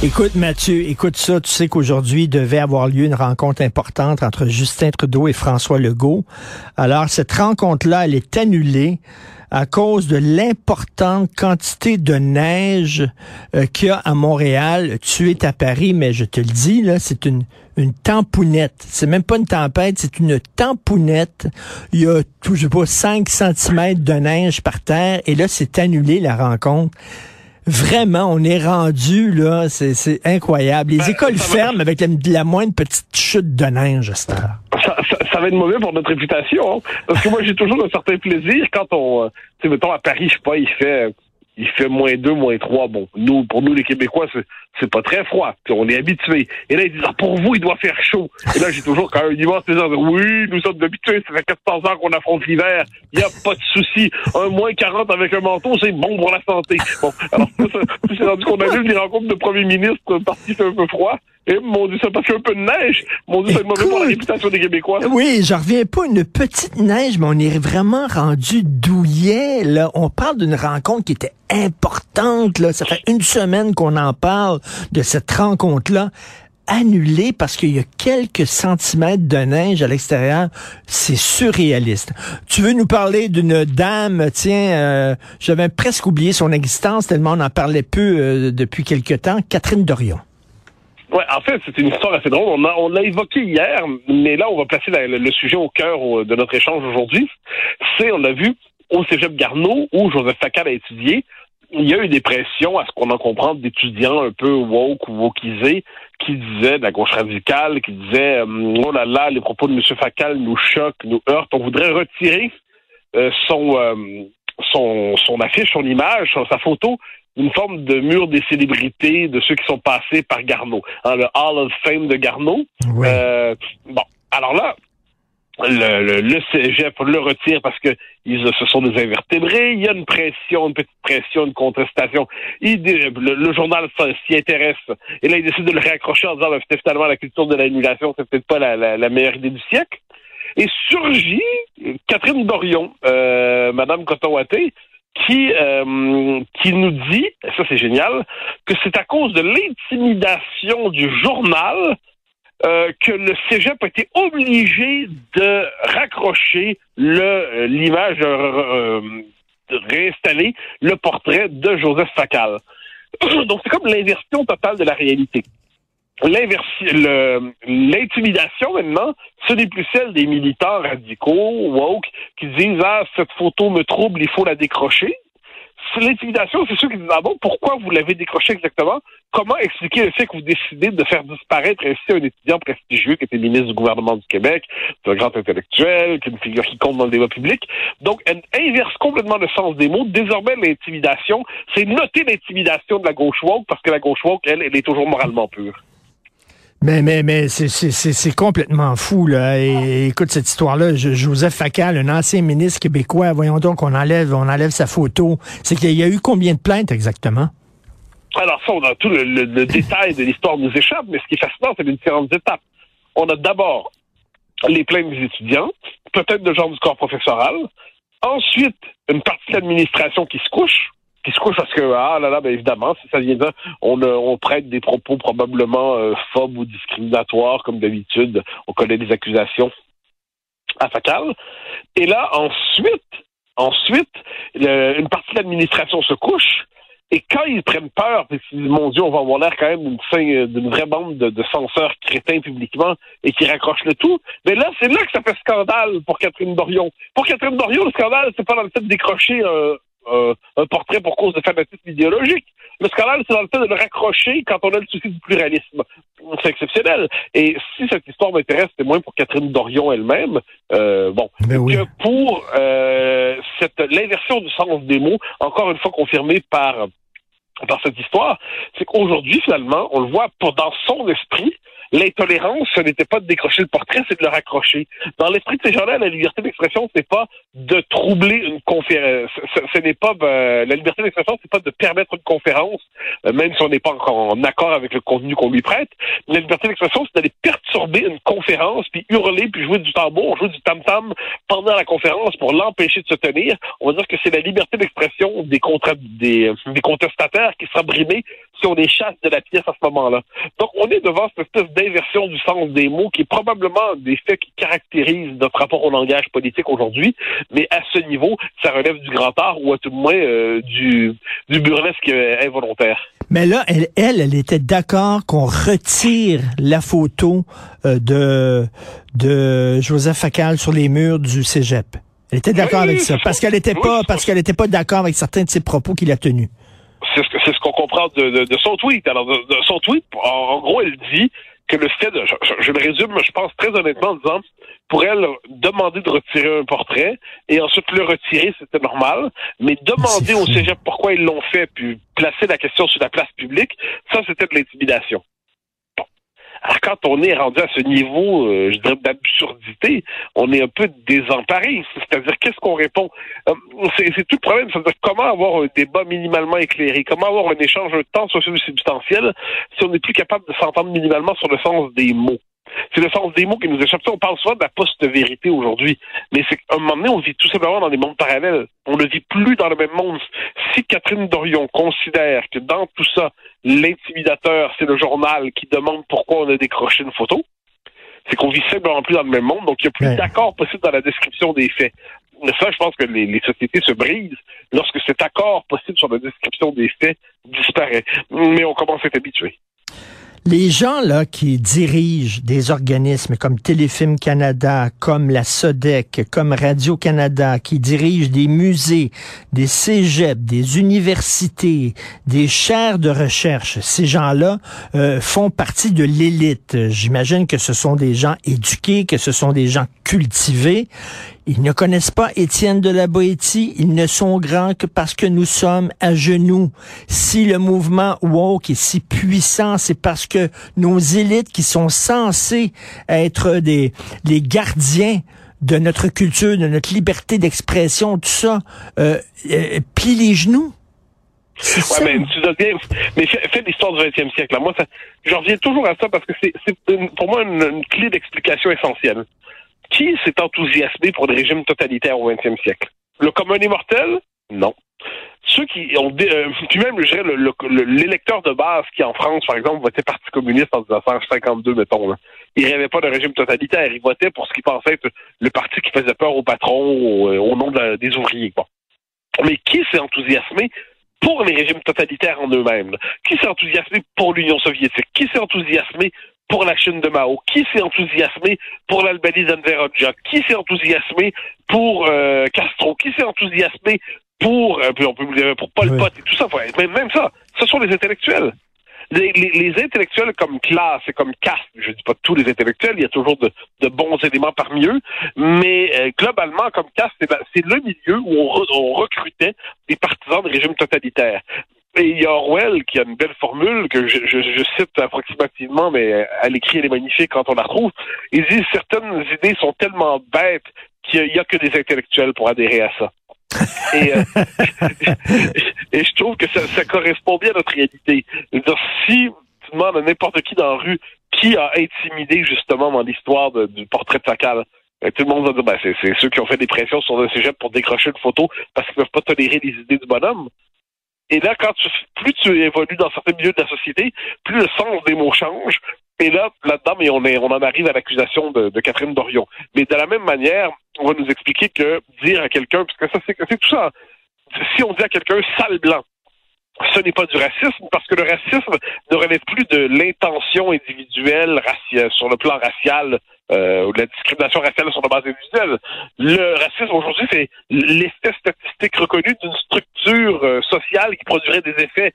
Écoute, Mathieu, écoute ça. Tu sais qu'aujourd'hui devait avoir lieu une rencontre importante entre Justin Trudeau et François Legault. Alors, cette rencontre-là, elle est annulée à cause de l'importante quantité de neige euh, qu'il y a à Montréal. Tu es à Paris, mais je te le dis, là, c'est une, une tampounette. C'est même pas une tempête, c'est une tampounette. Il y a, tout, je pas, 5 cm de neige par terre, et là, c'est annulé la rencontre. Vraiment, on est rendu, là, c'est incroyable. Les Ben, écoles ferment avec la, la moindre petite chute de neige heure. Ça, ça- ça va être mauvais pour notre réputation. hein. Parce que moi, j'ai toujours un certain plaisir quand on... euh, Tu sais, mettons, à Paris, je sais pas, il fait... Il fait moins 2, moins 3. Bon, nous, pour nous, les Québécois, c'est, pas très froid. On est habitués. Et là, ils disent, ah, pour vous, il doit faire chaud. Et là, j'ai toujours quand même un immense plaisir de oui, nous sommes habitués. Ça fait 14 ans qu'on affronte l'hiver. Il n'y a pas de souci. Un moins 40 avec un manteau, c'est bon pour la santé. Bon, alors, c'est rendu qu'on a vu des rencontres de premiers ministres parce qu'il fait un peu froid. Et mon Dieu, ça a un peu de neige. Mon Dieu, c'est mauvais pour la réputation des Québécois. Oui, je reviens pas. Une petite neige, mais on est vraiment rendu douillet. Là. On parle d'une rencontre qui était importante. Là. Ça fait une semaine qu'on en parle de cette rencontre-là annulée parce qu'il y a quelques centimètres de neige à l'extérieur. C'est surréaliste. Tu veux nous parler d'une dame, tiens, euh, j'avais presque oublié son existence tellement on en parlait peu euh, depuis quelque temps, Catherine Dorion. Ouais, en fait, c'est une histoire assez drôle. On a- on l'a évoqué hier, mais là, on va placer la- le, le sujet au cœur euh, de notre échange aujourd'hui. C'est, on l'a vu, au Cégep Garneau, où Joseph Facal a étudié, il y a eu des pressions, à ce qu'on en comprend, d'étudiants un peu woke ou wokisés, qui disaient, de la gauche radicale, qui disaient, euh, oh là là, les propos de M. Facal nous choquent, nous heurtent, on voudrait retirer euh, son, euh, son, son affiche, son image, sa photo une forme de mur des célébrités de ceux qui sont passés par Garneau, hein, le Hall of Fame de Garneau. Oui. Euh, bon, alors là, le, le, le cégep le retire parce que ils, ce sont des invertébrés. Il y a une pression, une petite pression, une contestation. Il, le, le journal s'y intéresse. Et là, il décide de le réaccrocher en disant, peut-être finalement, la culture de l'annulation, c'est peut-être pas la, la, la meilleure idée du siècle. Et surgit Catherine Dorion, euh, Madame Coton-Watté, qui, euh, qui nous dit, ça c'est génial, que c'est à cause de l'intimidation du journal euh, que le cégep a été obligé de raccrocher euh, l'image, euh, euh, de réinstaller le portrait de Joseph Facal. Donc c'est comme l'inversion totale de la réalité. L'intimidation maintenant, ce n'est plus celle des militants radicaux, woke, qui disent ah cette photo me trouble, il faut la décrocher. C'est L'intimidation, c'est ceux qui disent ah bon pourquoi vous l'avez décroché exactement? Comment expliquer le fait que vous décidez de faire disparaître ainsi un étudiant prestigieux qui était ministre du gouvernement du Québec, un grand intellectuel, qui est une figure qui compte dans le débat public? Donc, elle inverse complètement le sens des mots. Désormais, l'intimidation, c'est noter l'intimidation de la gauche woke parce que la gauche woke, elle, elle est toujours moralement pure. Mais, mais, mais c'est- complètement fou, là. Et, écoute, cette histoire-là, Joseph Facal, un ancien ministre québécois, voyons donc, on enlève, on enlève sa photo. C'est qu'il y a eu combien de plaintes exactement? Alors ça, on a tout le- le détail de l'histoire nous échappe, mais ce qui est fascinant, c'est les différentes étapes. On a d'abord les plaintes des étudiants, peut-être de gens du corps professoral. Ensuite, une partie de l'administration qui se couche, se couche parce que, ah là là, ben évidemment, ça vient de on, euh, prête des propos probablement euh, phobes ou discriminatoires, comme d'habitude. On connaît des accusations à. Et là, ensuite, ensuite, une partie de l'administration se couche. Et quand ils prennent peur, ils disent, mon Dieu, on va avoir l'air quand même d'une d'une vraie bande de, censeurs crétins publiquement et qui raccrochent le tout, mais là, c'est là que ça fait scandale pour Catherine Dorion. Pour Catherine Dorion, le scandale, c'est pas dans le fait de décrocher un, un- un portrait pour cause de fanatisme idéologique. Le scandale, c'est dans le fait de le raccrocher quand on a le souci du pluralisme. C'est exceptionnel. Et si cette histoire m'intéresse, c'est moins pour Catherine Dorion elle-même. Euh, bon, oui. que pour euh, cette l'inversion du sens des mots, encore une fois confirmée par par cette histoire, c'est qu'aujourd'hui, finalement, on le voit pour dans son esprit, L'intolérance, ce n'était pas de décrocher le portrait, c'est de le raccrocher. Dans l'esprit de ces gens-là, la liberté d'expression, c'est pas de troubler une conférence. Ce, n'est pas ben, la liberté d'expression, c'est pas de permettre une conférence, euh, même si on n'est pas encore en accord avec le contenu qu'on lui prête. La liberté d'expression, c'est d'aller perturber une conférence, puis hurler, puis jouer du tambour, jouer du tam-tam pendant la conférence pour l'empêcher de se tenir. On va dire que c'est la liberté d'expression des, des, des contestataires qui sera brimée si on les chasse de la pièce à ce moment-là. Donc, on est devant cette espèce d'inversion du sens des mots qui est probablement des faits qui caractérisent notre rapport au langage politique aujourd'hui, mais à ce niveau, ça relève du grand art ou à tout le moins euh, du, du burlesque involontaire. Mais là, elle, elle, elle était d'accord qu'on retire la photo euh, de, de Joseph Facal sur les murs du cégep. Elle était d'accord avec ça, parce qu'elle n'était pas, parce qu'elle n'était pas d'accord avec certains de ses propos qu'il a tenus. C'est ce, c'est ce qu'on comprend de, de, son tweet. Alors, de, son tweet, en, gros, elle dit que le fait de, je, le résume, je pense très honnêtement en disant, pour elle, demander de retirer un portrait et ensuite le retirer, c'était normal, mais demander au cégep pourquoi ils l'ont fait, puis placer la question sur la place publique, ça, c'était de l'intimidation. Alors, quand on est rendu à ce niveau, euh, je dirais, d'absurdité, on est un peu désemparé. C'est-à-dire, qu'est-ce qu'on répond? Euh, c'est, tout le problème. C'est-à-dire, comment avoir un débat minimalement éclairé? Comment avoir un échange un temps socio-substantiel si on n'est plus capable de s'entendre minimalement sur le sens des mots? C'est le sens des mots qui nous échappe. On parle souvent de la post-vérité aujourd'hui, mais c'est qu'à un moment donné, on vit tout simplement dans des mondes parallèles. On ne vit plus dans le même monde. Si Catherine Dorion considère que dans tout ça, l'intimidateur, c'est le journal qui demande pourquoi on a décroché une photo, c'est qu'on vit simplement plus dans le même monde, donc il n'y a plus d'accord possible dans la description des faits. Ça, je pense que les, les, sociétés se brisent lorsque cet accord possible sur la description des faits disparaît. Mais on commence à être habitué. Les gens là qui dirigent des organismes comme Téléfilm Canada, comme la SODEC, comme Radio-Canada, qui dirigent des musées, des cégeps, des universités, des chaires de recherche, ces gens-là euh, font partie de l'élite. J'imagine que ce sont des gens éduqués, que ce sont des gens cultivés. Ils ne connaissent pas Étienne de la Boétie. Ils ne sont grands que parce que nous sommes à genoux. Si le mouvement woke est si puissant, c'est parce que nos élites qui sont censées être des, les gardiens de notre culture, de notre liberté d'expression, tout ça, euh, euh plient les genoux. Ouais, mais tu dois bien. Mais fais, l'histoire du 20e siècle. Là. Moi, ça, je reviens toujours à ça parce que c'est pour moi une clé d'explication essentielle. Qui s'est enthousiasmé pour des régimes totalitaires au XXe siècle? Le commun immortel? Non. Ceux qui ont... Euh, puis même, je dirais, l'électeur de base qui, en France, par exemple, votait Parti communiste en 1952, mettons, là. il rêvait pas d'un régime totalitaire. Il votait pour ce qu'il pensait être le parti qui faisait peur aux patrons, au, euh, nom des ouvriers. Quoi. Mais qui s'est enthousiasmé pour les régimes totalitaires en eux-mêmes? Qui s'est enthousiasmé pour l'Union soviétique? Qui s'est enthousiasmé pour la Chine de Mao? Qui s'est enthousiasmé pour l'Albanie d'Enver Qui s'est enthousiasmé pour euh, Castro? Qui s'est enthousiasmé pour, euh, on peut dire, pour Pol Pot et tout ça? Même, même ça, ce sont les intellectuels. Les, les, intellectuels comme classe et comme caste, je dis pas tous les intellectuels, il y a toujours de, de bons éléments parmi eux, mais euh, globalement, comme caste, c'est le milieu où on, on recrutait des partisans de régimes totalitaires. Et il y a Orwell qui a une belle formule que je, je, cite approximativement, mais à l'écrit elle est magnifique quand on la retrouve. Il dit certaines idées sont tellement bêtes qu'il n'y a, que des intellectuels pour adhérer à ça. Et, euh, et je trouve que ça, correspond bien à notre réalité. si tu demandes à n'importe qui dans la rue qui a intimidé justement dans l'histoire du portrait de Sacal, ben, tout le monde va dire ben, c'est ceux qui ont fait des pressions sur le cégep pour décrocher une photo parce qu'ils ne peuvent pas tolérer les idées du bonhomme. Et là, quand tu, plus tu évolues dans certains milieux de la société, plus le sens des mots change. Et là, là-dedans, mais on, est, on en arrive à l'accusation de, de, Catherine Dorion. Mais de la même manière, on va nous expliquer que dire à quelqu'un, parce que ça, c'est tout ça. Si on dit à quelqu'un sale blanc, ce n'est pas du racisme parce que le racisme ne relève plus de l'intention individuelle sur le plan racial euh, ou de la discrimination raciale sur la base individuelle. Le racisme aujourd'hui, c'est l'effet statistique reconnu d'une structure euh, sociale qui produirait des effets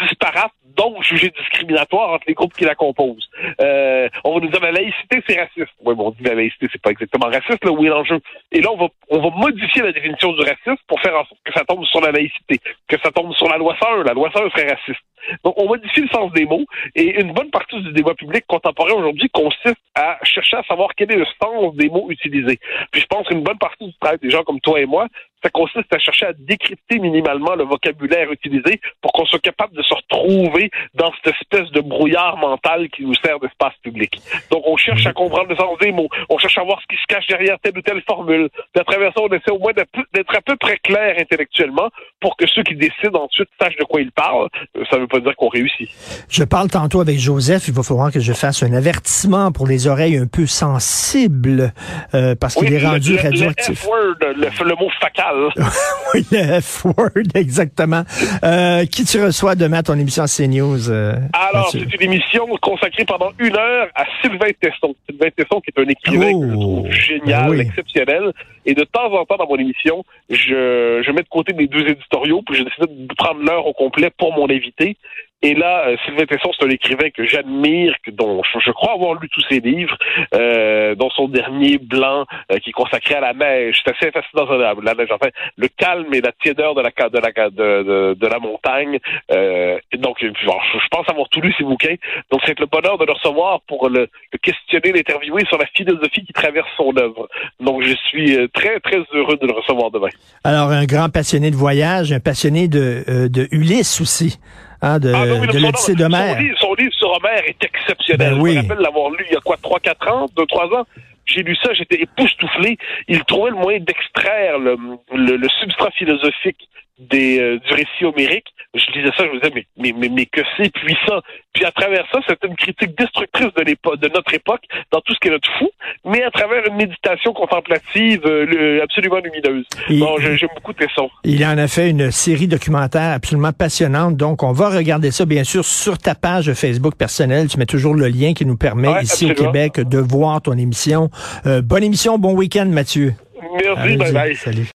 disparates, donc jugés discriminatoires entre les groupes qui la composent. Euh, on va nous dire la laïcité, c'est raciste. Oui, bon, on dit la laïcité, c'est pas exactement raciste, là, où est l'enjeu? Et là, on va, on va modifier la définition du racisme pour faire en sorte que ça tombe sur la laïcité, que ça tombe sur la loi 1. La loi 1 serait raciste. Donc, on modifie le sens des mots et une bonne partie du débat public contemporain aujourd'hui consiste à chercher à savoir quel est le sens des mots utilisés. Puis je pense qu'une bonne partie du travail des gens comme toi et moi, ça consiste à chercher à décrypter minimalement le vocabulaire utilisé pour qu'on soit capable de se retrouver dans cette espèce de brouillard mental qui nous sert d'espace public. Donc, on cherche à comprendre le sens des mots, on cherche à voir ce qui se cache derrière telle ou telle formule. Puis à travers ça, on essaie au moins d'être à peu près clair intellectuellement pour que ceux qui décident ensuite sachent de quoi ils parlent. Euh, ça ne veut pas dire qu'on réussit. Je parle tantôt avec Joseph. Il va falloir que je fasse un avertissement pour les oreilles un peu sensibles euh, parce qu'il est rendu radioactif. Le, le, le mot facal oui, le F-word, exactement. Euh, qui tu reçois demain à ton émission CNews? Euh, Alors, c'est une émission consacrée pendant une heure à Sylvain Tesson. Sylvain Tesson, qui est un écrivain que je trouve oh, génial, exceptionnel. Et de temps en temps, dans mon émission, je, je mets de côté mes deux éditoriaux, puis j'ai décidé de prendre l'heure au complet pour mon invité. Et là, euh, Sylvain Tesson, c'est un écrivain que j'admire, dont je, crois avoir lu tous ses livres, euh, dont son dernier blanc euh, qui est consacré à la neige. C'est assez fascinant, la neige. Enfin, le calme et la tiédeur de la de la de, de, la montagne. Euh, donc, je pense avoir tout lu ses bouquins. Donc, c'est le bonheur de le recevoir pour le, le questionner, l'interviewer sur la philosophie qui traverse son œuvre. Donc, je suis euh, très très heureux de le recevoir demain. Alors, un grand passionné de voyage, un passionné de, de Ulysse aussi hein, de, ah, de l'Odyssée d'Homère. Son, livre sur Homère est exceptionnel. Ben Je me rappelle l'avoir lu il y a quoi, 3-4 ans, 2-3 ans. J'ai lu ça, j'étais époustouflé. Il trouvait le moyen d'extraire le, le, substrat philosophique des, euh, du récit homérique. Je lisais ça, je me disais, mais, mais, mais, mais que c'est puissant. Puis à travers ça, c'est une critique destructrice de, l'époque, de notre époque, dans tout ce qui est notre fou, mais à travers une méditation contemplative euh, absolument lumineuse. Bon, j'aime beaucoup Tesson. Il en a fait une série documentaire absolument passionnante. Donc, on va regarder ça, bien sûr, sur ta page Facebook personnelle. Tu mets toujours le lien qui nous permet, ici au Québec, de voir ton émission. Euh, bonne émission, bon week-end, Mathieu. Merci, bye bye. Salut.